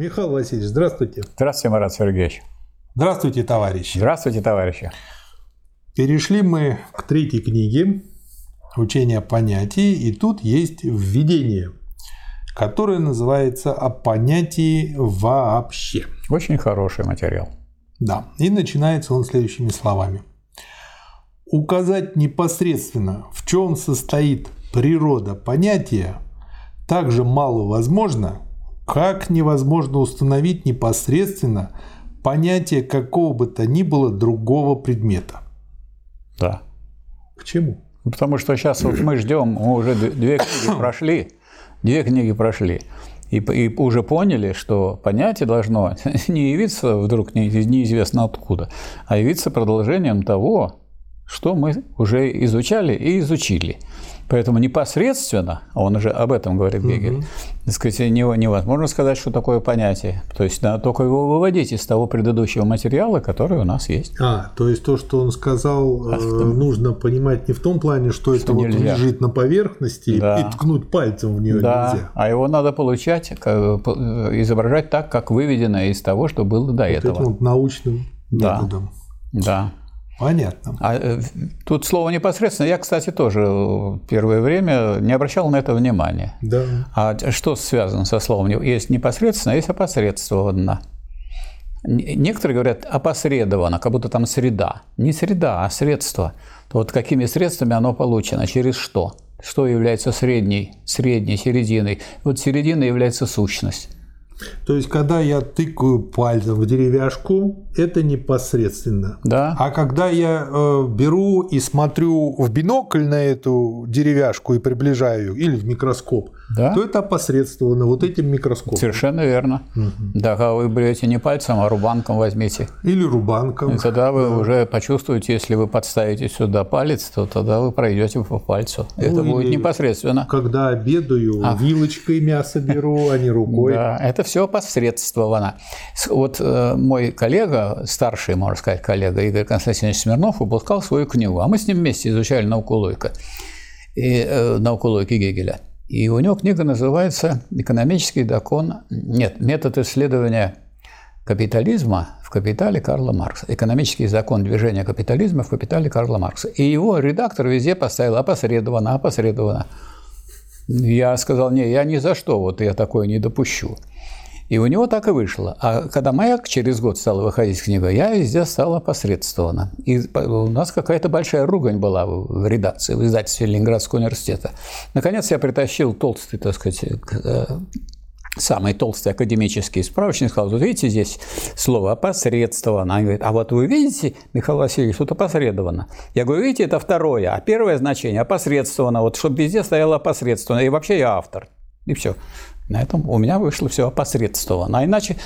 Михаил Васильевич, здравствуйте. Здравствуйте, Марат Сергеевич. Здравствуйте, товарищи. Здравствуйте, товарищи. Перешли мы к третьей книге «Учение понятий», и тут есть введение, которое называется «О понятии вообще». Очень хороший материал. Да, и начинается он следующими словами. Указать непосредственно, в чем состоит природа понятия, так же мало возможно, как невозможно установить непосредственно понятие какого бы то ни было другого предмета. Да. К чему? Потому что сейчас вот мы ждем, мы уже две книги прошли, две книги прошли, и, и уже поняли, что понятие должно не явиться вдруг не- неизвестно откуда, а явиться продолжением того, что мы уже изучали и изучили. Поэтому непосредственно, а он уже об этом говорит Гегель, так сказать, не- невозможно сказать, что такое понятие. То есть надо только его выводить из того предыдущего материала, который у нас есть. А, то есть то, что он сказал, э, нужно понимать не в том плане, что, это вот нельзя. лежит на поверхности и- Да. и ткнуть пальцем в нее Да, нельзя. а его надо получать, как- э, изображать так, как выведено из того, что было до Вот этого. этим вот научным Да. методом. Да. Понятно. А э, тут слово непосредственно. Я, кстати, тоже первое время не обращал на это внимания. Да. А что связано со словом? Есть непосредственно, есть опосредствованно. Некоторые говорят опосредованно, как будто там среда. Не среда, а средство. То вот какими средствами оно получено, через что? Что является средней, средней, серединой? Вот середина является сущность. То есть, когда я тыкаю пальцем в деревяшку, это непосредственно. Да? А когда я э, беру и смотрю в бинокль на эту деревяшку и приближаю ее, или в микроскоп, Да. то это опосредствовано вот этим микроскопом. Совершенно верно. Да, когда вы берете не пальцем, а рубанком возьмите. Или рубанком. И тогда вы уже почувствуете, если вы подставите сюда палец, то тогда вы пройдете по пальцу. Это будет непосредственно. Когда обедаю, вилочкой мясо беру, а не рукой. Да, это все посредствовано. С- Вот э, мой коллега, старший, можно сказать, коллега Игорь Константинович Смирнов выпускал свою книгу, а мы с ним вместе изучали науку логика, и, э, науку логики Гегеля. И у него книга называется «Экономический закон...» Нет, «Метод исследования капитализма в капитале Карла Маркса. Экономический закон движения капитализма в капитале Карла Маркса. И его редактор везде поставил опосредованно, опосредованно. Я сказал, не, я ни за что, вот я такое не допущу. И у него так и вышло. А когда «Маяк» через год стала выходить книга, я везде стала опосредствована. И у нас какая-то большая ругань была в редакции, в издательстве Ленинградского университета. Наконец я притащил толстый, так сказать, э, самый толстый академический справочник, сказал, вот видите здесь слово «опосредствовано». Она говорит, а вот вы видите, Михаил Васильевич, тут опосредовано. Я говорю, видите, это второе, а первое значение опосредствовано, вот чтобы везде стояло опосредствовано, и вообще я автор. И все. На этом у меня вышло все опосредствовано. А иначе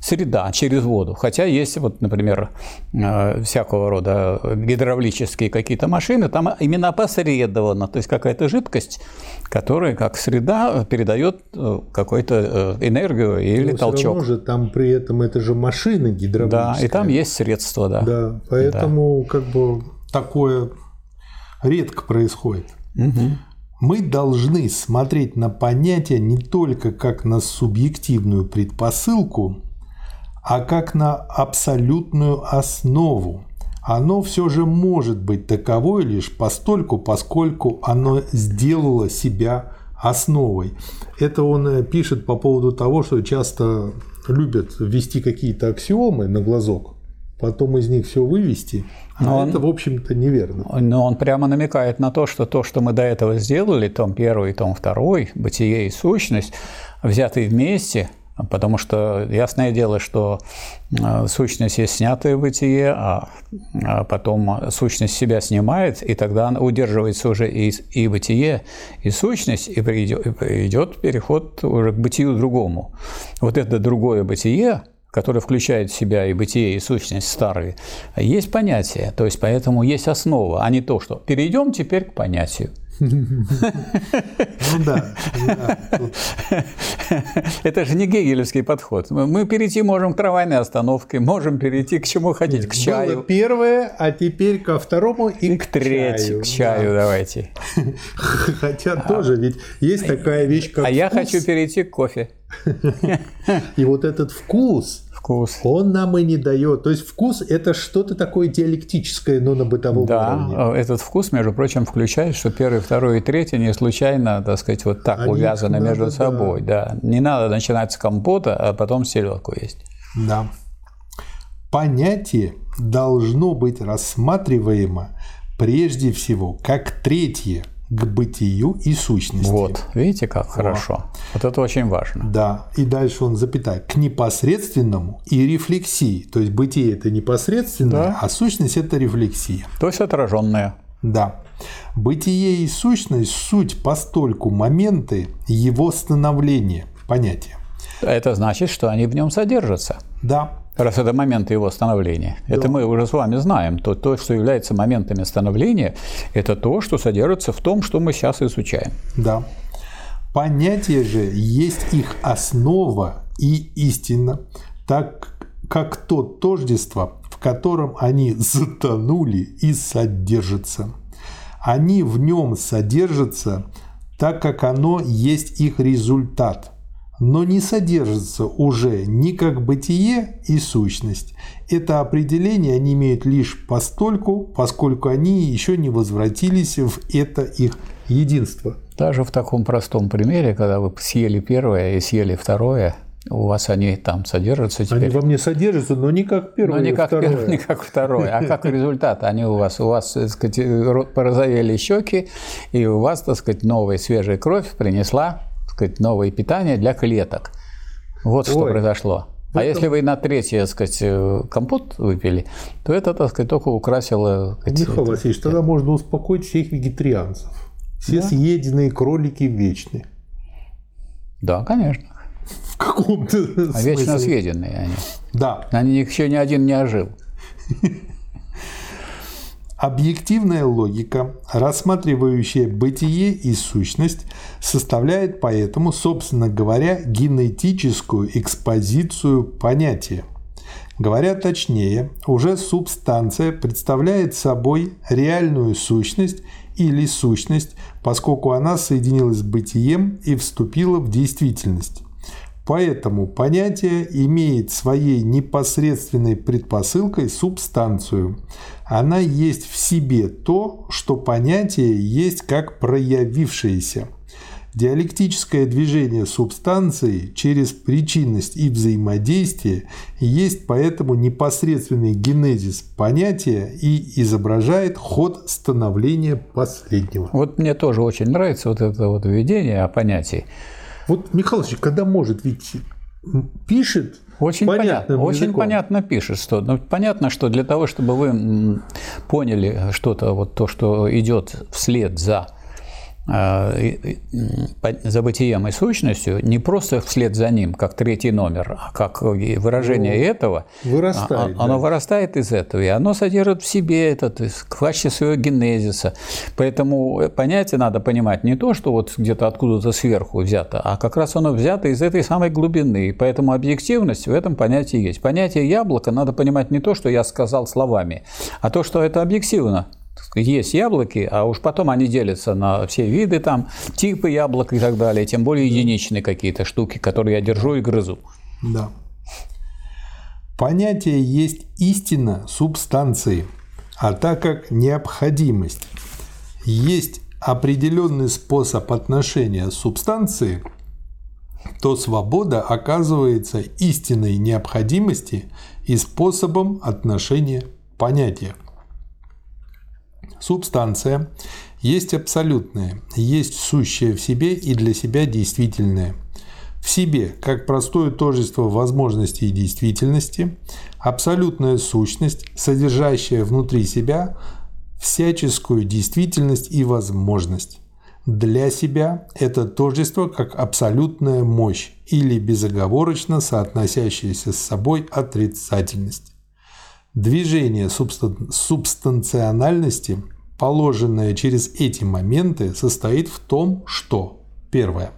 среда через воду. Хотя есть, вот, например, э, всякого рода гидравлические какие-то машины, там именно опосредованно, то есть какая-то жидкость, которая как среда передает э, какую-то э, энергию или Но всё равно толчок. же там при этом это же машина Да, гидравлическая. и там есть средства, да. Да, поэтому как бы такое редко происходит. Мы должны смотреть на понятие не только как на субъективную предпосылку, а как на абсолютную основу. Оно все же может быть таковой лишь постольку, поскольку оно сделало себя основой. Это он э, пишет по поводу того, что часто любят ввести какие-то аксиомы на глазок, потом из них все вывести, а Но он- это, в общем-то, неверно. Но он прямо намекает на то, что то, что мы до этого сделали, том первый, том второй, бытие и сущность, взятые вместе, потому что ясное дело, что э, сущность есть снятое бытие, а, а потом сущность себя снимает, и тогда она удерживается уже и, и бытие, и сущность, и и идет переход уже к бытию другому. Вот это другое бытие, которое включает в себя и бытие, и сущность старые, есть понятие, то есть поэтому есть основа, а не то, что перейдем теперь к понятию. Ну да, Это же не гегелевский подход. Мы перейти можем к трамвайной остановке, можем перейти к чему хотите, к было чаю, первое, а теперь ко второму и, к третьему, к чаю давайте. Да. Хотя тоже, ведь есть такая вещь, как А я хочу перейти к кофе. И вот этот вкус, Вкус. он нам и не дает. То есть вкус – это что-то такое диалектическое, но на бытовом Да, уровне. э, этот вкус, между прочим, включает, что первый, второй и третий не случайно, так сказать, вот так Они увязаны надо, между да. собой. Да. Не надо начинать с компота, а потом селедку есть. Да. Понятие должно быть рассматриваемо прежде всего как третье к бытию и сущности. Вот, видите, как хорошо. Вот это очень важно. Да, и дальше он запятая, к непосредственному и рефлексии. То есть бытие это непосредственное, Да. а сущность это рефлексия. То есть отраженное. Да. Бытие и сущность – суть постольку моменты его становления, понятия. Это значит, что они в нем содержатся. Да, Раз это моменты его становления. Это мы уже с вами знаем. То, то, что является моментами становления, это то, что содержится в том, что мы сейчас изучаем. да. Понятие же есть их основа и истина, так как то тождество, в котором они затонули и содержатся. Они в нем содержатся, так как оно есть их результат, но не содержатся уже ни как бытие и сущность. Это определение они имеют лишь постольку, поскольку они еще не возвратились в это их единство. Даже в таком простом примере, когда вы съели первое и съели второе, у вас они там содержатся Они теперь. во мне содержатся, но не как первое Ну, не как, второе. первое, не как второе, а как результат. Они у вас, у вас, так сказать, ро- порозовели щеки, и у вас, так сказать, новая свежая кровь принесла, сказать, новое питание для клеток. Вот что Ой. произошло. А если вы на третье, так сказать, э, компот выпили, то это, так сказать, только украсило... сказать, Михаил Васильевич, тогда можно успокоить всех вегетарианцев. Все съеденные кролики вечны. Да, конечно. В каком-то А вечно смысле. съеденные они. Да. Они еще ни один не ожил. Объективная логика, рассматривающая бытие и сущность, составляет поэтому, собственно говоря, генетическую экспозицию понятия. Говоря точнее, уже субстанция представляет собой реальную сущность или сущность, поскольку она соединилась с бытием и вступила в действительность. Поэтому понятие имеет своей непосредственной предпосылкой субстанцию. Она есть в себе то, что понятие есть как проявившееся. Диалектическое движение субстанции через причинность и взаимодействие есть поэтому непосредственный генезис понятия и изображает ход становления последнего. Вот мне тоже очень нравится вот это вот введение о понятии. Вот Михаил Ильич, когда может, ведь пишет Очень понятно, понятным очень языком. понятно пишет, что ну, понятно, что для того, чтобы вы поняли что-то, вот то, что идет вслед за э, и- и, сущностью, не просто вслед за ним, как третий номер, а как выражение этого, вырастает, а- оно да. вырастает из этого, и оно содержит в себе это, то есть в качестве своего генезиса. Поэтому понятие надо понимать не то, что вот где-то откуда-то сверху взято, а как раз оно взято из этой самой глубины. И поэтому объективность в этом понятии есть. Понятие яблока надо понимать не то, что я сказал словами, а то, что это объективно. Есть яблоки, а уж потом они делятся на все виды, там, типы яблок и так далее, тем более единичные какие-то штуки, которые я держу и грызу. Да. Понятие есть истина субстанции, а так как необходимость есть определенный способ отношения субстанции, то свобода оказывается истинной необходимости и способом отношения понятия. Субстанция есть абсолютное, есть сущее в себе и для себя действительное. В себе, как простое тождество возможности и действительности, абсолютная сущность, содержащая внутри себя всяческую действительность и возможность. Для себя это тождество как абсолютная мощь или безоговорочно соотносящаяся с собой отрицательность. Движение субстан- субстанциональности, положенное через эти моменты, состоит в том, что первое.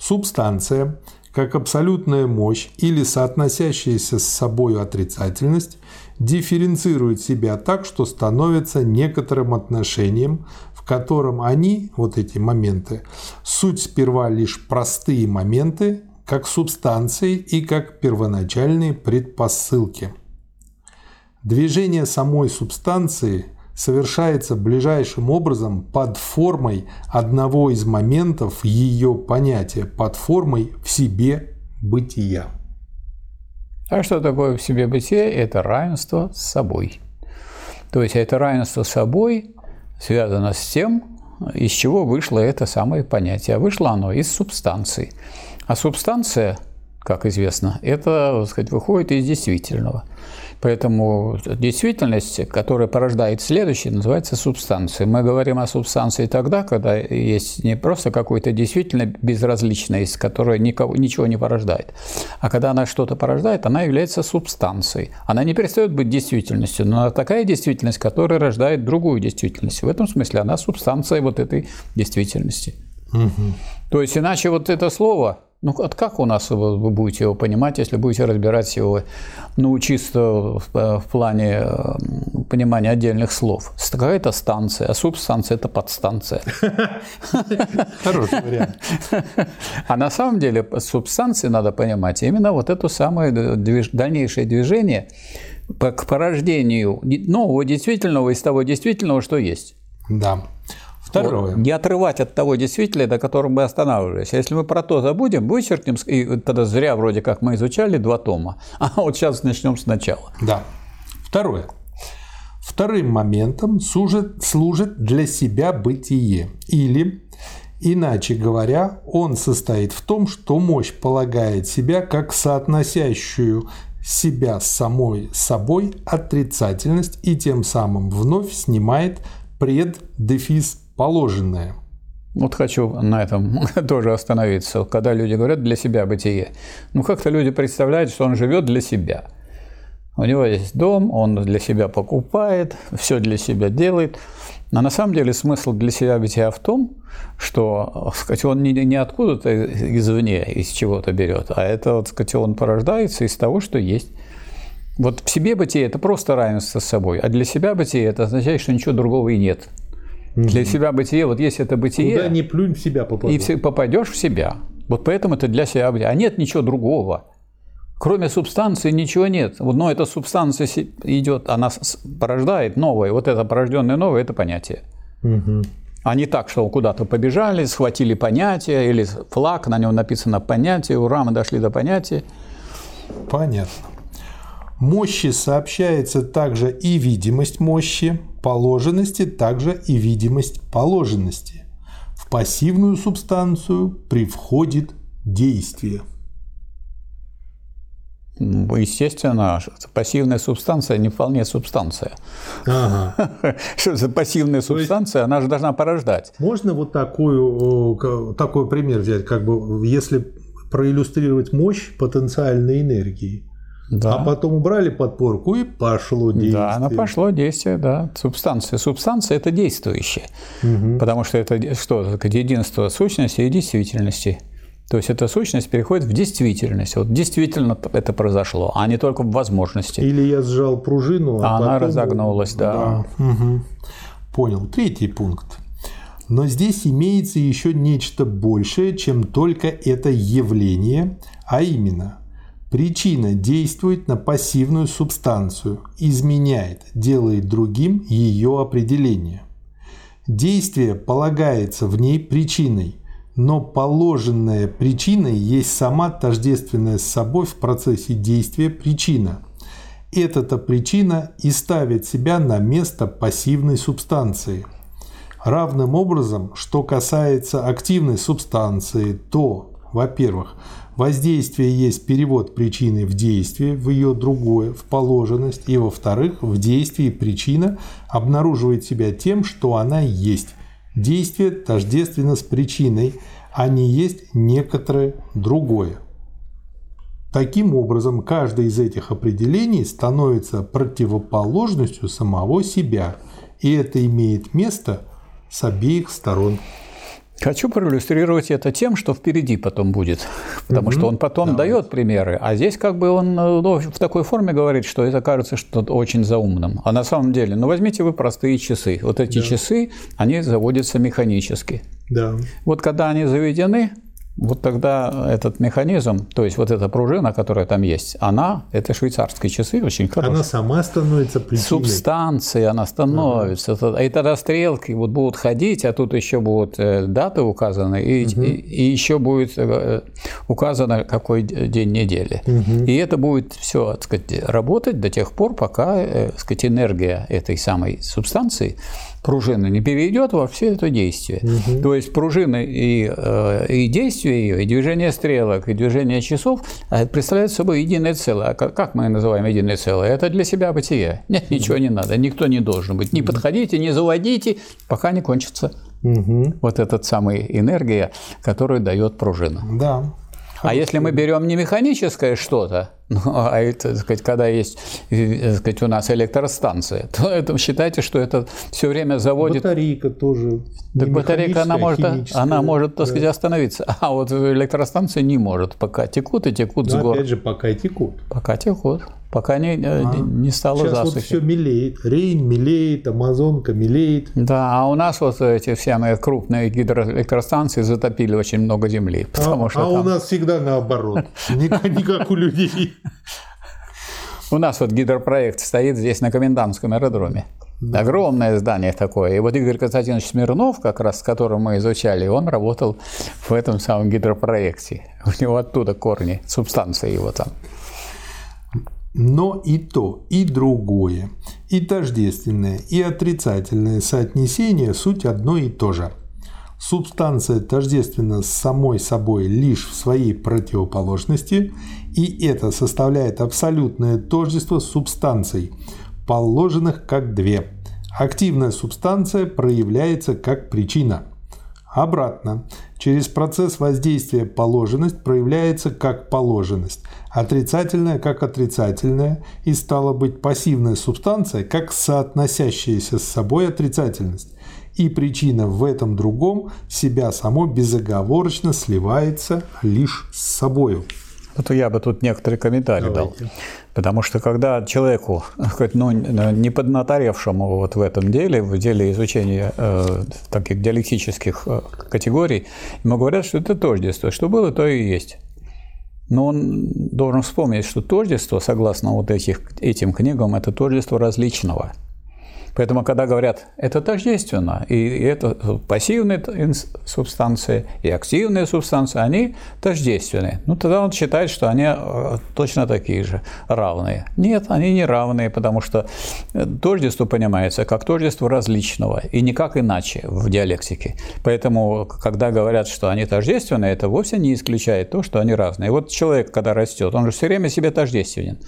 Субстанция, как абсолютная мощь или соотносящаяся с собой отрицательность, дифференцирует себя так, что становится некоторым отношением, в котором они, вот эти моменты, суть сперва лишь простые моменты, как субстанции и как первоначальные предпосылки. Движение самой субстанции совершается ближайшим образом под формой одного из моментов ее понятия, под формой в себе бытия. А что такое в себе бытие? Это равенство с собой. То есть это равенство с собой связано с тем, из чего вышло это самое понятие. А вышло оно из субстанции. А субстанция, как известно, это, так сказать, выходит из действительного – Поэтому действительность, которая порождает следующее, называется субстанцией. Мы говорим о субстанции тогда, когда есть не просто какая-то действительно безразличность, которая никого, ничего не порождает, а когда она что-то порождает, она является субстанцией. Она не перестает быть действительностью, но она такая действительность, которая рождает другую действительность. В этом смысле она субстанция вот этой действительности. Угу. То есть иначе вот это слово ну, от как у нас вы будете его понимать, если будете разбирать его, ну, чисто в, в плане э, понимания отдельных слов? Какая-то станция, а субстанция – это подстанция. Хороший вариант. А на самом деле субстанции надо понимать именно вот это самое дальнейшее движение к порождению нового действительного из того действительного, что есть. Да. Второе. Вот, не отрывать от того действительно, до которого мы останавливались. Если мы про то забудем, вычеркнем, и тогда зря вроде как мы изучали два тома. А вот сейчас начнем сначала. Да. Второе. Вторым моментом служит, служит для себя бытие. Или, иначе говоря, он состоит в том, что мощь полагает себя как соотносящую себя с самой собой отрицательность и тем самым вновь снимает преддефис положенное. Вот хочу на этом тоже остановиться. Когда люди говорят «для себя бытие», ну как-то люди представляют, что он живет для себя. У него есть дом, он для себя покупает, все для себя делает. Но на самом деле смысл для себя бытия в том, что сказать, он не, не откуда-то извне, из чего-то берет, а это, вот, сказать, он порождается из того, что есть. Вот в себе бытие – это просто равенство с собой, а для себя бытие – это означает, что ничего другого и нет – Угу. Для себя бытие, вот есть это бытие. Куда не плюнь в себя попадешь. И попадешь в себя. Вот поэтому это для себя бытие. А нет ничего другого. Кроме субстанции ничего нет. Но эта субстанция идет, она порождает новое. Вот это порожденное новое – это понятие. Угу. А не так, что куда-то побежали, схватили понятие, или флаг, на нем написано понятие, ура, мы дошли до понятия. Понятно. Мощи сообщается также и видимость мощи, положенности также и видимость положенности. В пассивную субстанцию привходит действие. Естественно, пассивная субстанция не вполне субстанция. Ага. Что за пассивная субстанция, она же должна порождать. Можно вот такую, такой пример взять, как бы, если проиллюстрировать мощь потенциальной энергии. Да. А потом убрали подпорку и пошло действие. Да, оно пошло действие, да. Субстанция. Субстанция – это действующее. Угу. Потому что это что? Единство сущности и действительности. То есть эта сущность переходит в действительность. Вот действительно это произошло, а не только в возможности. Или я сжал пружину, а, а она потом... разогнулась, да. да. Угу. Понял. Третий пункт. Но здесь имеется еще нечто большее, чем только это явление, а именно – Причина действует на пассивную субстанцию, изменяет, делает другим ее определение. Действие полагается в ней причиной, но положенная причина есть сама тождественная с собой в процессе действия причина. Эта-то причина и ставит себя на место пассивной субстанции. Равным образом, что касается активной субстанции, то, во-первых, Воздействие есть перевод причины в действие, в ее другое, в положенность. И во-вторых, в действии причина обнаруживает себя тем, что она есть. Действие тождественно с причиной, а не есть некоторое другое. Таким образом, каждое из этих определений становится противоположностью самого себя, и это имеет место с обеих сторон. Хочу проиллюстрировать это тем, что впереди потом будет, потому угу. что он потом да. дает примеры, а здесь как бы он ну, в такой форме говорит, что это кажется что-то очень заумным. А на самом деле, ну возьмите вы простые часы. Вот эти да. часы, они заводятся механически. Да. Вот когда они заведены, вот тогда этот механизм, то есть вот эта пружина, которая там есть, она, это швейцарские часы, очень хорошие. Она сама становится причиной. Субстанции она становится. Ага. И тогда стрелки вот будут ходить, а тут еще будут э, даты указаны, и, угу. и, и еще будет э, указано, какой день недели. Угу. И это будет все, так сказать, работать до тех пор, пока, э, так сказать, энергия этой самой субстанции пружина не перейдет во все это действие. Угу. То есть пружина и, э, и действие ее, и движение стрелок, и движение часов а представляют собой единое целое. А как мы называем единое целое? Это для себя бытие. Нет, ничего не надо, никто не должен быть. Не подходите, не заводите, пока не кончится угу. вот эта самая энергия, которую дает пружина. Да. А если мы берем не механическое что-то, ну, а это, так сказать, когда есть э, так сказать, у нас электростанция, то это, считайте, что это все время заводит... Батарейка тоже. Так батарейка, она может, она может, так сказать, остановиться. А вот электростанция не может. Пока текут и текут Но с гор. опять же, пока текут. Пока текут. Пока не, э, а, не стало сейчас засухи. вот все мелеет. Рейн мелеет, Амазонка мелеет. Да, а у нас вот эти все мои крупные гидроэлектростанции затопили очень много земли. А, потому а, что а там... у нас всегда наоборот. Не как у людей. У нас вот гидропроект стоит здесь на комендантском аэродроме. Да. Огромное здание такое. И вот Игорь Константинович Смирнов, как раз с которым мы изучали, он работал в этом самом гидропроекте. У него оттуда корни, субстанции его там. Но и то, и другое, и тождественное, и отрицательное соотнесение – суть одно и то же. Субстанция тождественна с самой собой лишь в своей противоположности, и это составляет абсолютное тождество субстанций, положенных как две. Активная субстанция проявляется как причина – Обратно, через процесс воздействия положенность проявляется как положенность, отрицательная как отрицательная и стала быть пассивная субстанция как соотносящаяся с собой отрицательность. И причина в этом другом себя само безоговорочно сливается лишь с собою. Вот я бы тут некоторые комментарии Давайте. дал. Потому что когда человеку, ну, не поднаторевшему вот в этом деле, в деле изучения э, таких диалектических э, категорий, ему говорят, что это тождество, что было, то и есть. Но он должен вспомнить, что тождество, согласно вот этих, этим книгам, это тождество различного – Поэтому, когда говорят, это тождественно, и это пассивные субстанции и активные субстанции, они тождественны. Ну, тогда он считает, что они э, точно такие же, равные. Нет, они не равные, потому что э, тождество понимается как тождество различного, и никак иначе в диалектике. Поэтому, когда говорят, что они тождественны, это вовсе не исключает то, что они разные. Вот человек, когда растет, он же все время себе тождественен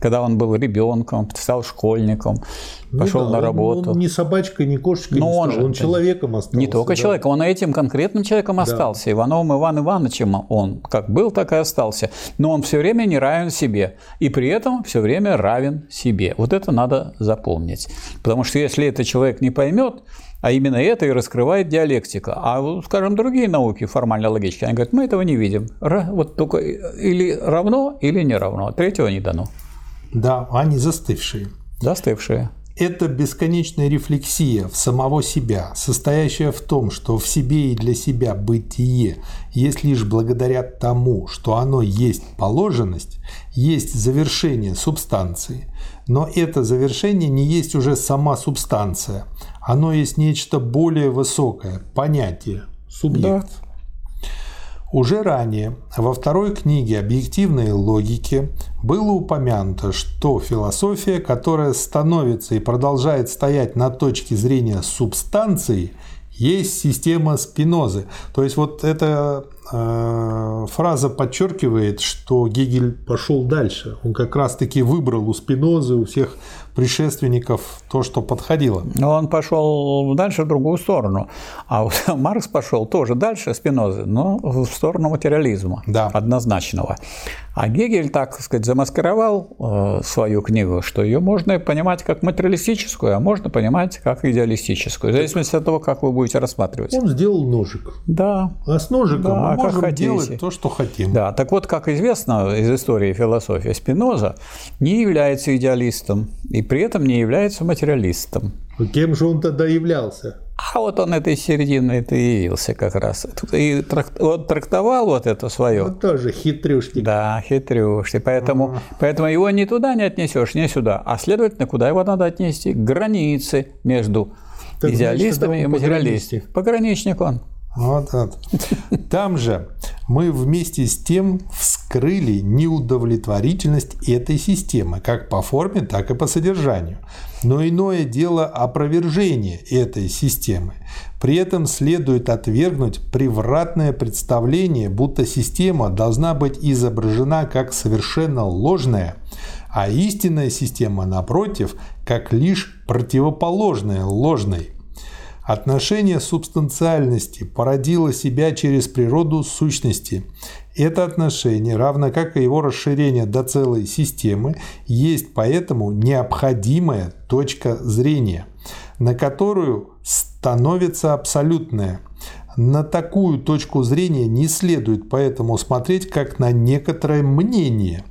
когда он был ребенком, стал школьником, ну пошел да, на работу. Он, он не собачкой, не кошечкой Но не он стал, же, он человеком остался. Не только да. человеком, он этим конкретным человеком да. остался. Ивановым Иван Ивановичем он как был, так и остался. Но он все время не равен себе. И при этом все время равен себе. Вот это надо запомнить. Потому что если этот человек не поймет, а именно это и раскрывает диалектика. А, скажем, другие науки формально-логические, они говорят, мы этого не видим. Вот только или равно, или не равно. Третьего не дано. Да, они застывшие. Застывшие. Это бесконечная рефлексия в самого себя, состоящая в том, что в себе и для себя бытие есть лишь благодаря тому, что оно есть положенность, есть завершение субстанции. Но это завершение не есть уже сама субстанция, оно есть нечто более высокое, понятие, субъект. Да. Уже ранее, во второй книге «Объективной логики» было упомянуто, что философия, которая становится и продолжает стоять на точке зрения субстанции, есть система Спинозы. То есть вот эта э, фраза подчеркивает, что Гегель пошел дальше. Он как раз-таки выбрал у Спинозы, у всех предшественников то, что подходило. Но он пошел дальше в другую сторону. А вот Маркс пошел тоже дальше Спинозы, но в сторону материализма да. однозначного. А Гегель, так сказать, замаскировал э, свою книгу, что ее можно понимать как материалистическую, а можно понимать как идеалистическую, в зависимости от того, как вы будете рассматривать. Он сделал ножик. Да. А с ножиком да, мы можем как делать то, что хотим. Да, так вот, как известно из истории философии, Спиноза не является идеалистом и при этом не является материалистом. Кем же он тогда являлся? А вот он этой середины и явился как раз. И он трактовал вот это свое. Вот тоже хитрюшки. Да, хитрюшки. Поэтому, а. поэтому его ни туда не отнесешь, ни сюда. А следовательно, куда его надо отнести? К границе между так идеалистами значит, и материалистами. Пограничник он. Вот, вот. Там же мы вместе с тем вскрыли неудовлетворительность этой системы, как по форме, так и по содержанию. Но иное дело опровержение этой системы. При этом следует отвергнуть превратное представление, будто система должна быть изображена как совершенно ложная, а истинная система, напротив, как лишь противоположная ложной – Отношение субстанциальности породило себя через природу сущности. Это отношение, равно как и его расширение до целой системы, есть поэтому необходимая точка зрения, на которую становится абсолютное. На такую точку зрения не следует поэтому смотреть как на некоторое мнение,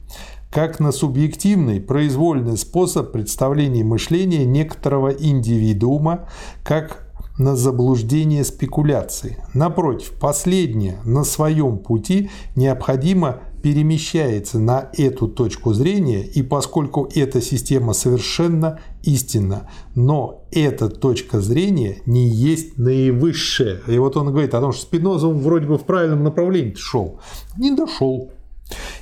как на субъективный произвольный способ представления мышления некоторого индивидуума, как на заблуждение спекуляции. Напротив, последнее на своем пути необходимо перемещается на эту точку зрения, и поскольку эта система совершенно истинна, но эта точка зрения не есть наивысшая. И вот он говорит о том, что Спиноза вроде бы в правильном направлении шел. Не дошел.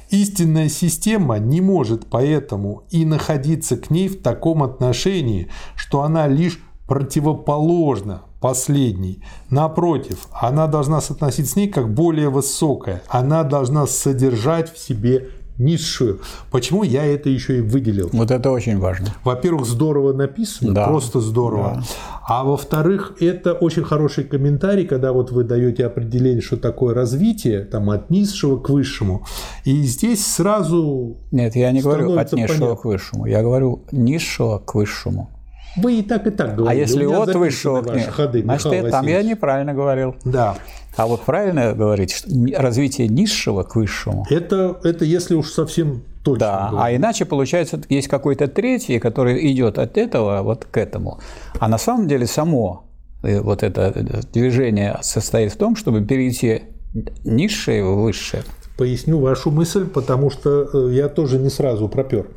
Истинная система не может поэтому и находиться к ней в таком отношении, что она лишь противоположна последней. Напротив, она должна соотноситься с ней как более высокая. Она должна содержать в себе низшую. Почему я это еще и выделил? Вот это очень важно. Во-первых, здорово написано, да. просто здорово. Да. А во-вторых, это очень хороший комментарий, когда вот вы даете определение, что такое развитие, там от низшего к высшему. И здесь сразу Нет, я не говорю от низшего понятно. к высшему. Я говорю низшего к высшему. Вы и так, и так говорили. А если от высшего к ходы, значит, Михаил там я неправильно говорил. Да. А вот правильно говорить, что развитие низшего к высшему. Это, это если уж совсем точно. Да, говорить. а иначе получается, есть какой-то третий, который идет от этого вот к этому. А на самом деле само э, вот это движение состоит в том, чтобы перейти низшее в высшее. Поясню вашу мысль, потому что э, я тоже не сразу пропер.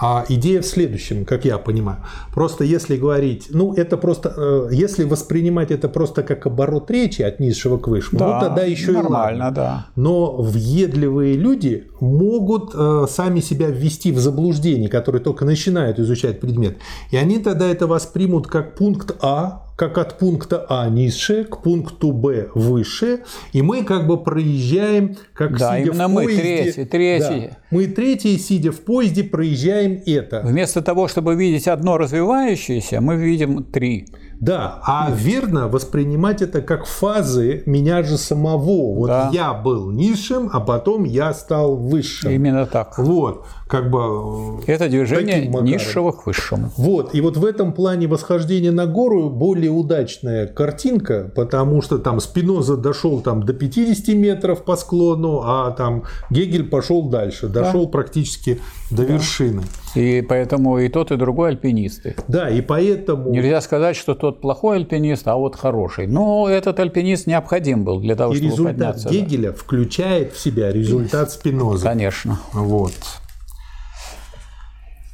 А идея в следующем, как я понимаю. Просто если говорить, ну это просто, э, если воспринимать это просто как оборот речи от низшего к высшему, да, ну тогда еще нормально, и ладно. да. Но въедливые люди могут э, сами себя ввести в заблуждение, которые только начинают изучать предмет. И они тогда это воспримут как пункт А, как от пункта А низшее к пункту Б выше, и мы как бы проезжаем, как да, сидя именно в поезде. мы третий, третий. Да, мы третий, сидя в поезде, проезжаем это. Вместо того, чтобы видеть одно развивающееся, мы видим три. Да, а верно воспринимать это как фазы меня же самого. Вот да. я был низшим, а потом я стал высшим. Именно так. Вот, как бы... Э, это движение низшего к высшему. Вот, и вот в этом плане восхождение на гору более удачная картинка, потому что там Спиноза дошел там до 50 метров по склону, а там Гегель пошел дальше, дошел да. практически до да. вершины. И поэтому и тот, и другой альпинисты. Да, и поэтому... Нельзя сказать, что тот плохой альпинист, а вот хороший. Но этот альпинист необходим был для того, и чтобы результат подняться. Гегеля да. включает в себя результат Спиноза. Конечно. Вот.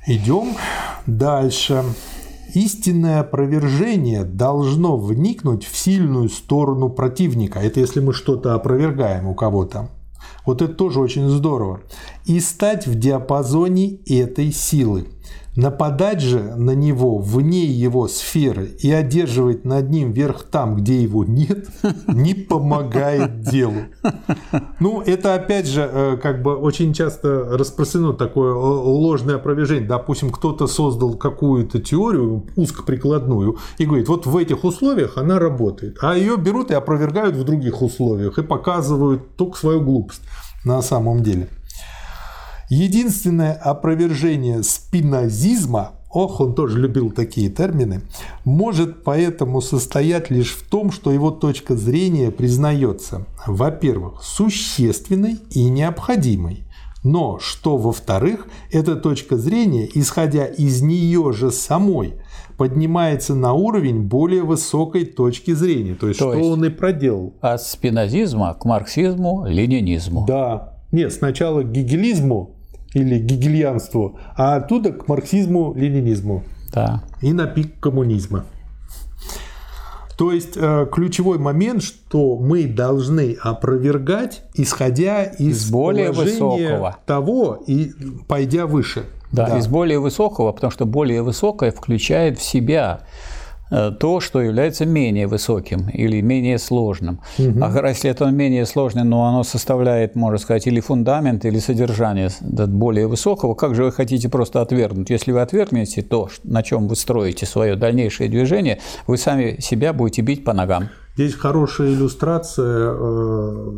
Идем дальше. Истинное опровержение должно вникнуть в сильную сторону противника. Это если мы что-то опровергаем у кого-то. Вот это тоже очень здорово. И стать в диапазоне этой силы. Нападать же на него вне его сферы и одерживать над ним верх там, где его нет, не помогает делу. Ну, это опять же, э, как бы очень часто распространено такое ложное опровержение. Допустим, кто-то создал какую-то теорию узкоприкладную и говорит, вот в этих условиях она работает, а ее берут и опровергают в других условиях и показывают только свою глупость на самом деле. Единственное опровержение спинозизма, ох, он тоже любил такие термины, может поэтому состоять лишь в том, что его точка зрения признается, во-первых, существенной и необходимой, но что, во-вторых, эта точка зрения, исходя из нее же самой, поднимается на уровень более высокой точки зрения. То есть, То что есть он и проделал. От спинозизма к марксизму, ленинизму. Да. Нет, сначала к гегелизму или гегельянству, а оттуда к марксизму, ленинизму. Да. И на пик коммунизма. То есть э, ключевой момент, что мы должны опровергать, исходя из, из более высокого того и пойдя выше. Да, да, из более высокого, потому что более высокое включает в себя то, что является менее высоким или менее сложным. Угу. А если это менее сложное, но оно составляет, можно сказать, или фундамент, или содержание более высокого, как же вы хотите просто отвергнуть? Если вы отвергнете то, на чем вы строите свое дальнейшее движение, вы сами себя будете бить по ногам. Здесь хорошая иллюстрация, э,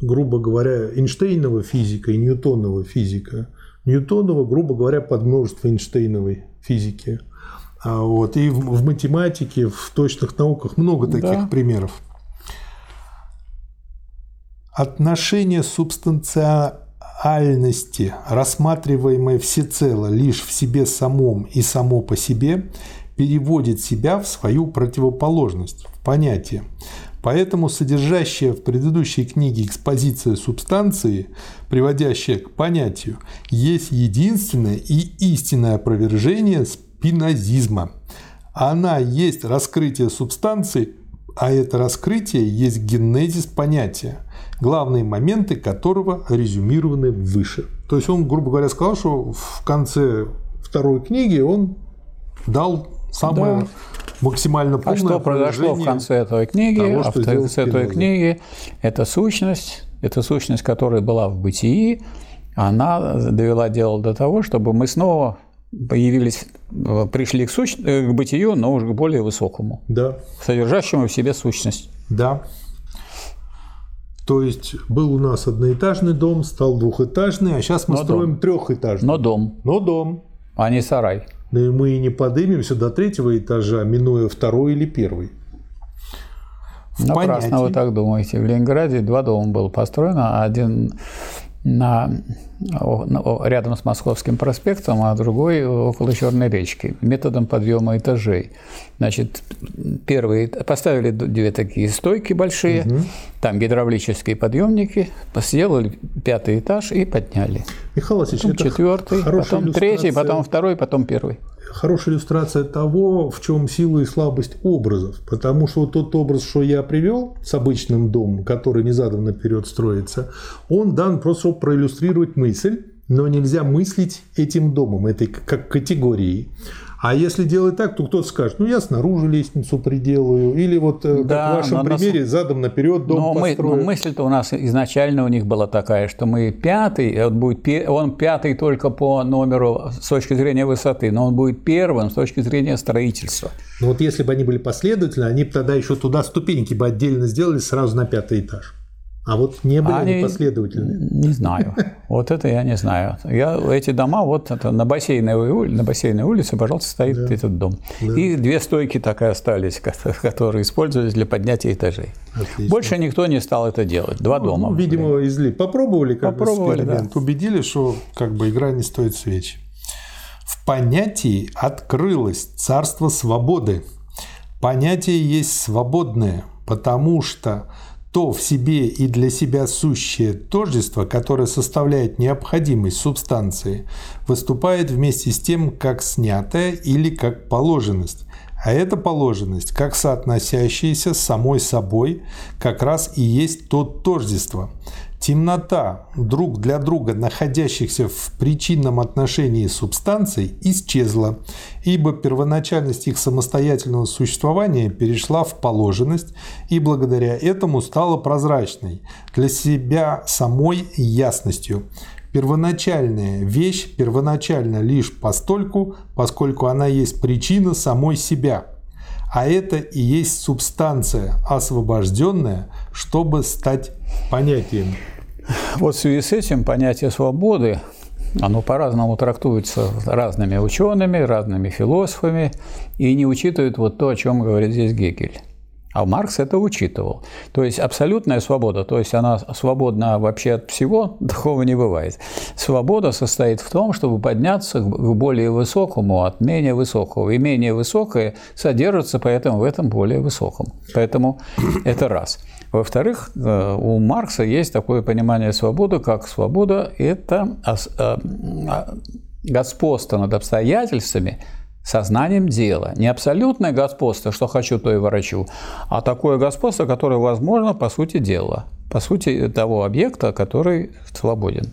грубо говоря, Эйнштейнова физика и Ньютонова физика. Ньютонова, грубо говоря, под множество Эйнштейновой физики – вот. И в, в математике, в точных науках много таких да. примеров. Отношение субстанциальности, рассматриваемое всецело лишь в себе самом и само по себе, переводит себя в свою противоположность, в понятие. Поэтому содержащая в предыдущей книге экспозиция субстанции, приводящая к понятию, есть единственное и истинное опровержение спинозизма. Она есть раскрытие субстанции, а это раскрытие есть генезис понятия, главные моменты которого резюмированы выше. То есть он, грубо говоря, сказал, что в конце второй книги он дал самое да. максимально полное. А что произошло в конце этой книги? Того, а в конце этой книги это сущность, это сущность, которая была в бытии, она довела дело до того, чтобы мы снова появились, э, пришли к, суч... Э, к бытию, но уже к более высокому, да. содержащему в себе сущность. Да. То есть был у нас одноэтажный дом, стал двухэтажный, а сейчас мы но строим дом. трехэтажный. Но дом. Но дом. А не сарай. Да и мы и не поднимемся до третьего этажа, минуя второй или первый. В Напрасно понятии... вы так думаете. В Ленинграде два дома было построено, один на, рядом с Московским проспектом, а другой около Черной речки, методом подъема этажей. Значит, первые поставили две такие стойки большие, угу. там гидравлические подъемники, сделали пятый этаж и подняли. Михаил Васильевич, потом четвертый, потом третий, потом второй, потом первый хорошая иллюстрация того, в чем сила и слабость образов. Потому что вот тот образ, что я привел с обычным домом, который не задан наперед строится, он дан просто, проиллюстрировать мысль, но нельзя мыслить этим домом, этой как категорией. А если делать так, то кто-то скажет, ну я снаружи лестницу приделаю, или вот э, да, как в вашем примере нас... задом наперед дом но построю. Мы, но мысль-то у нас изначально у них была такая, что мы пятый, он, будет, он пятый только по номеру с точки зрения высоты, но он будет первым с точки зрения строительства. Ну вот если бы они были последовательны, они бы тогда еще туда ступеньки бы отдельно сделали сразу на пятый этаж. А вот не были они, они последовательны? Не знаю. Вот это я не знаю. Я, эти дома, вот это на бассейновой, на бассейной улице, пожалуйста, стоит да. этот дом. Да. И две стойки так и остались, которые использовались для поднятия этажей. Отлично. Больше никто не стал это делать. Два ну, дома. Ну, видимо, изли. Попробовали как Попробовали, Да. Убедились, что как бы игра не стоит свечи. В понятии открылось царство свободы. Понятие есть свободное, потому что то в себе и для себя сущее тождество, которое составляет необходимость субстанции, выступает вместе с тем как снятая или как положенность. А эта положенность, как соотносящаяся с самой собой, как раз и есть то тождество – Темнота друг для друга находящихся в причинном отношении субстанций исчезла, ибо первоначальность их самостоятельного существования перешла в положенность и благодаря этому стала прозрачной, для себя самой ясностью. Первоначальная вещь первоначальна лишь постольку, поскольку она есть причина самой себя – а это и есть субстанция, освобожденная, чтобы стать понятием. Вот в связи с этим понятие свободы, оно по-разному трактуется разными учеными, разными философами и не учитывает вот то, о чем говорит здесь Гегель. А Маркс это учитывал. То есть абсолютная свобода, то есть она свободна вообще от всего, такого не бывает. Свобода состоит в том, чтобы подняться к более высокому от менее высокого. И менее высокое содержится поэтому в этом более высоком. Поэтому это раз. Во-вторых, э, у Маркса есть такое понимание свободы, как свобода – это э, а, господство над обстоятельствами – сознанием дела. Не абсолютное господство, что хочу, то и ворочу, а такое господство, которое возможно по сути дела по сути, того объекта, который свободен.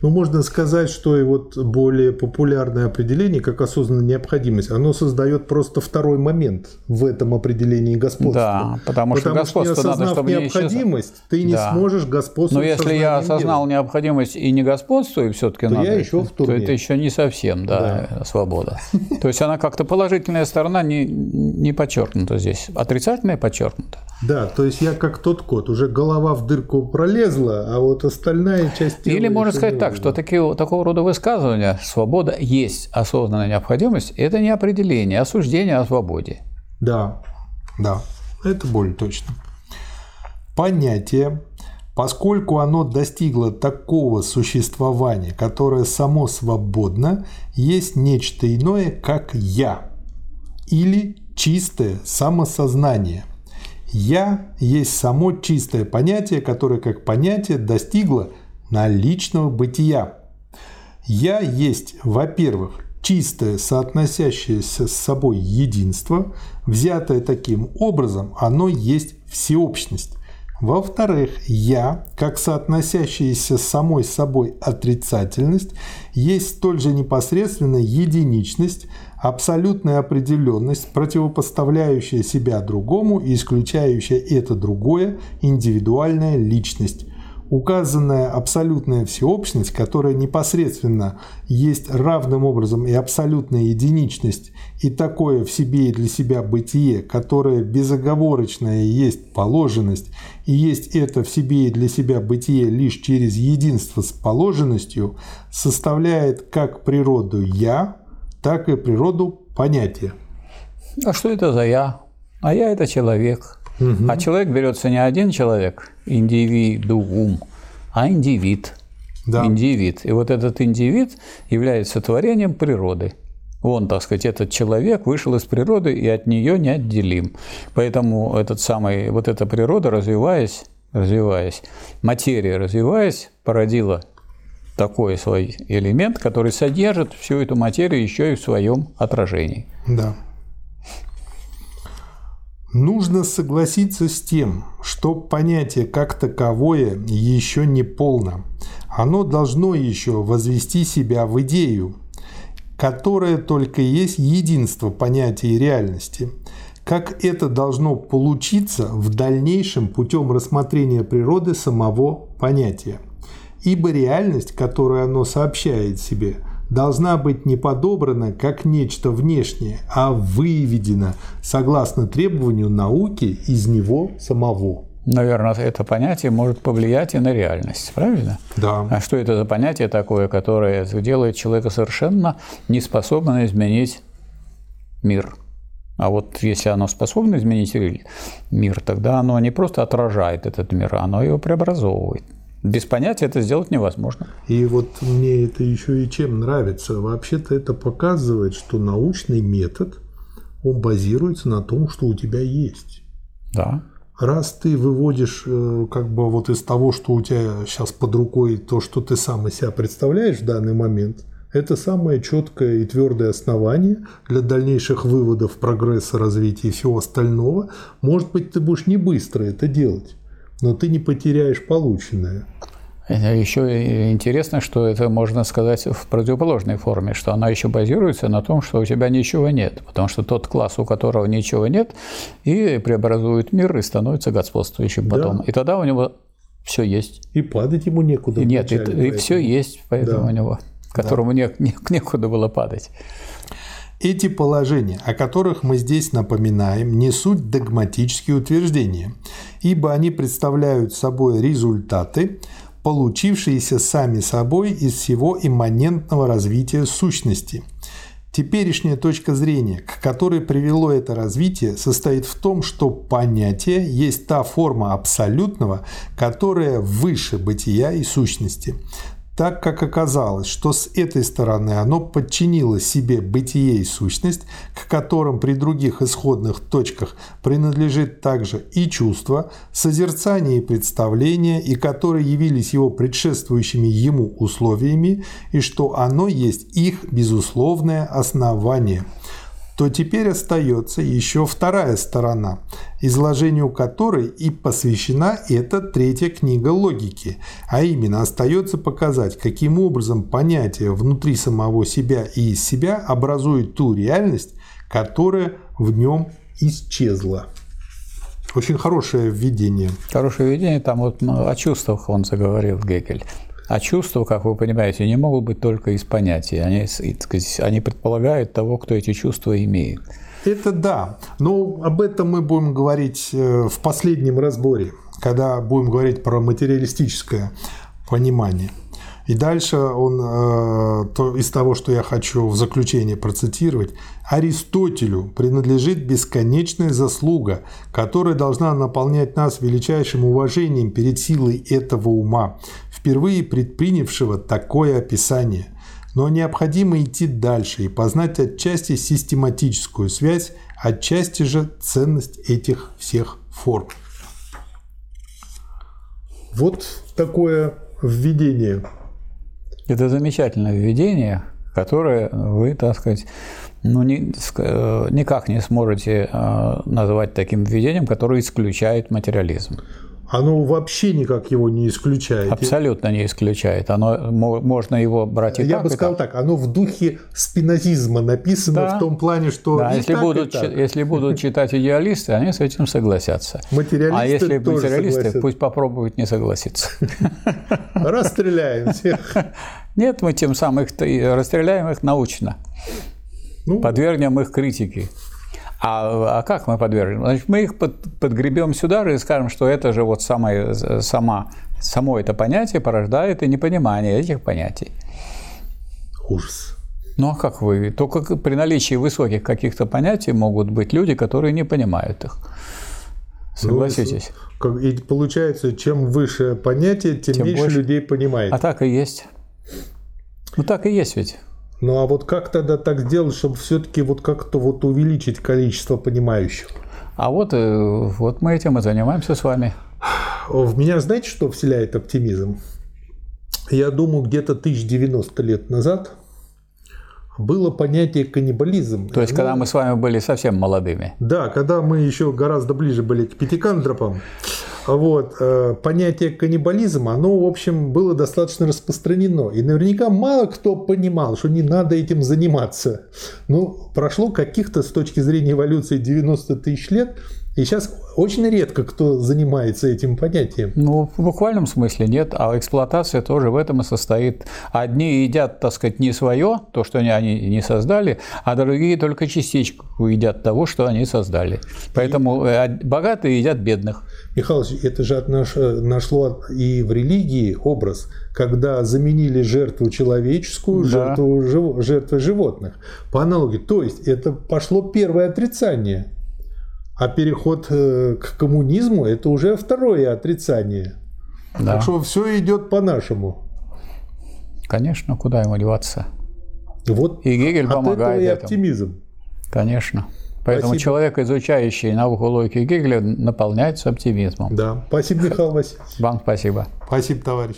Ну, можно сказать, что и вот более популярное определение, как осознанная необходимость, оно создает просто второй момент в этом определении господства. Да, потому, что господство что надо, чтобы необходимость, не ты не да. сможешь господствовать. Но если я осознал дела. необходимость и не господствую, все-таки то надо, я еще в то это еще не совсем да, да. свобода. То есть она как-то положительная сторона не, не подчеркнута здесь, отрицательная подчеркнута. Да, то есть я как тот кот, уже голова в дырку пролезла, а вот остальная часть тела Или можно сказать так, что такие, такого рода высказывания «свобода есть осознанная необходимость» – это не определение, а суждение о свободе. Да, да, это более точно. Понятие, поскольку оно достигло такого существования, которое само свободно, есть нечто иное, как «я» или чистое самосознание – «Я» есть само чистое понятие, которое как понятие достигло наличного бытия. «Я» есть, во-первых, чистое, соотносящееся с собой единство, взятое таким образом, оно есть всеобщность. Во-вторых, «я», как соотносящаяся с самой собой отрицательность, есть столь же непосредственно единичность, абсолютная определенность, противопоставляющая себя другому и исключающая это другое, индивидуальная личность. Указанная абсолютная всеобщность, которая непосредственно есть равным образом и абсолютная единичность, и такое в себе и для себя бытие, которое безоговорочное есть положенность, и есть это в себе и для себя бытие лишь через единство с положенностью, составляет как природу «я», так и природу понятия. А что это за я? А я это человек. Угу. А человек берется не один человек, индивидуум, а индивид. Да. Индивид. И вот этот индивид является творением природы. Он, так сказать, этот человек вышел из природы и от нее не отделим. Поэтому этот самый, вот эта природа, развиваясь, развиваясь, материя развиваясь, породила такой свой элемент, который содержит всю эту материю еще и в своем отражении. Да. Нужно согласиться с тем, что понятие как таковое еще не полно. Оно должно еще возвести себя в идею, которая только есть единство понятия и реальности. Как это должно получиться в дальнейшем путем рассмотрения природы самого понятия – ибо реальность, которую оно сообщает себе, должна быть не подобрана как нечто внешнее, а выведена согласно требованию науки из него самого. Наверное, это понятие может повлиять и на реальность, правильно? Да. А что это за понятие такое, которое делает человека совершенно неспособным изменить мир? А вот если оно способно изменить мир, тогда оно не просто отражает этот мир, оно его преобразовывает. Без понятия это сделать невозможно. И вот мне это еще и чем нравится. Вообще-то это показывает, что научный метод, он базируется на том, что у тебя есть. Да. Раз ты выводишь э, как бы вот из того, что у тебя сейчас под рукой, то, что ты сам из себя представляешь в данный момент, это самое четкое и твердое основание для дальнейших выводов, прогресса, развития и всего остального. Может быть, ты будешь не быстро это делать, но ты не потеряешь полученное. Еще интересно, что это можно сказать в противоположной форме, что она еще базируется на том, что у тебя ничего нет, потому что тот класс, у которого ничего нет, и преобразует мир и становится господствующим потом. Да. И тогда у него все есть. И падать ему некуда. И нет, и, и все есть, поэтому да. у него, которому да. не, не, некуда было падать. Эти положения, о которых мы здесь напоминаем, не суть догматические утверждения, ибо они представляют собой результаты, получившиеся сами собой из всего имманентного развития сущности. Теперешняя точка зрения, к которой привело это развитие, состоит в том, что понятие есть та форма абсолютного, которая выше бытия и сущности так как оказалось, что с этой стороны оно подчинило себе бытие и сущность, к которым при других исходных точках принадлежит также и чувство, созерцание и представление, и которые явились его предшествующими ему условиями, и что оно есть их безусловное основание – то теперь остается еще вторая сторона, изложению которой и посвящена эта третья книга логики, а именно остается показать, каким образом понятие внутри самого себя и из себя образует ту реальность, которая в нем исчезла. Очень хорошее введение. Хорошее введение, там вот ну, о чувствах он заговорил Гегель. А чувства, как вы понимаете, не могут быть только из понятий. Они, сказать, они предполагают того, кто эти чувства имеет. Это да. Но об этом мы будем говорить э, в последнем разборе, когда будем говорить про материалистическое понимание. И дальше он, э, то, из того, что я хочу в заключение процитировать, Аристотелю принадлежит бесконечная заслуга, которая должна наполнять нас величайшим уважением перед силой этого ума, впервые предпринявшего такое описание. Но необходимо идти дальше и познать отчасти систематическую связь, отчасти же ценность этих всех форм. Вот такое введение это замечательное введение, которое вы, так сказать, ну, не, э, никак не сможете э, назвать таким введением, которое исключает материализм оно вообще никак его не исключает. Абсолютно не исключает. Оно, можно его брать и Я так, бы сказал так. так, оно в духе спинозизма написано да. в том плане, что да, если, так, будут, если будут читать идеалисты, они с этим согласятся. Материалисты А если тоже материалисты, согласятся. пусть попробуют не согласиться. Расстреляем всех. Нет, мы тем самым их расстреляем их научно. Ну, Подвергнем их критике. А, а как мы подвержены? Значит, мы их под, подгребем сюда же и скажем, что это же вот самое, сама, само это понятие порождает и непонимание этих понятий. Ужас. Ну а как вы? Только при наличии высоких каких-то понятий могут быть люди, которые не понимают их. Согласитесь. Ну, и получается, чем выше понятие, тем, тем меньше больше... людей понимает. А так и есть. Ну так и есть ведь. Ну а вот как тогда так сделать, чтобы все-таки вот как-то вот увеличить количество понимающих? А вот, э, вот мы этим и занимаемся с вами. В меня знаете, что вселяет оптимизм? Я думаю, где-то 1090 лет назад было понятие каннибализм. То есть, ну, когда мы с вами были совсем молодыми. Да, когда мы еще гораздо ближе были к пятикантропам. Вот, э, понятие каннибализма, оно, в общем, было достаточно распространено. И наверняка мало кто понимал, что не надо этим заниматься. Ну, прошло каких-то, с точки зрения эволюции, 90 тысяч лет, и сейчас очень редко кто занимается этим понятием. Ну, в буквальном смысле нет, а эксплуатация тоже в этом и состоит. Одни едят, так сказать, не свое, то, что они не создали, а другие только частичку едят того, что они создали. Поэтому э, богатые едят бедных. Михайлович, это же нашло и в религии образ, когда заменили жертву человеческую да. жертву, жертвой животных. По аналогии. То есть это пошло первое отрицание а переход э, к коммунизму – это уже второе отрицание. Да. Так что все идет по-нашему. Конечно, куда ему деваться? Вот и Гегель от помогает этого и этому. оптимизм. Конечно. Поэтому Спасибо. человек, изучающий науку логики Гегеля, наполняется оптимизмом. Да. Спасибо, Михаил Васильевич. Вам спасибо. Спасибо, товарищ.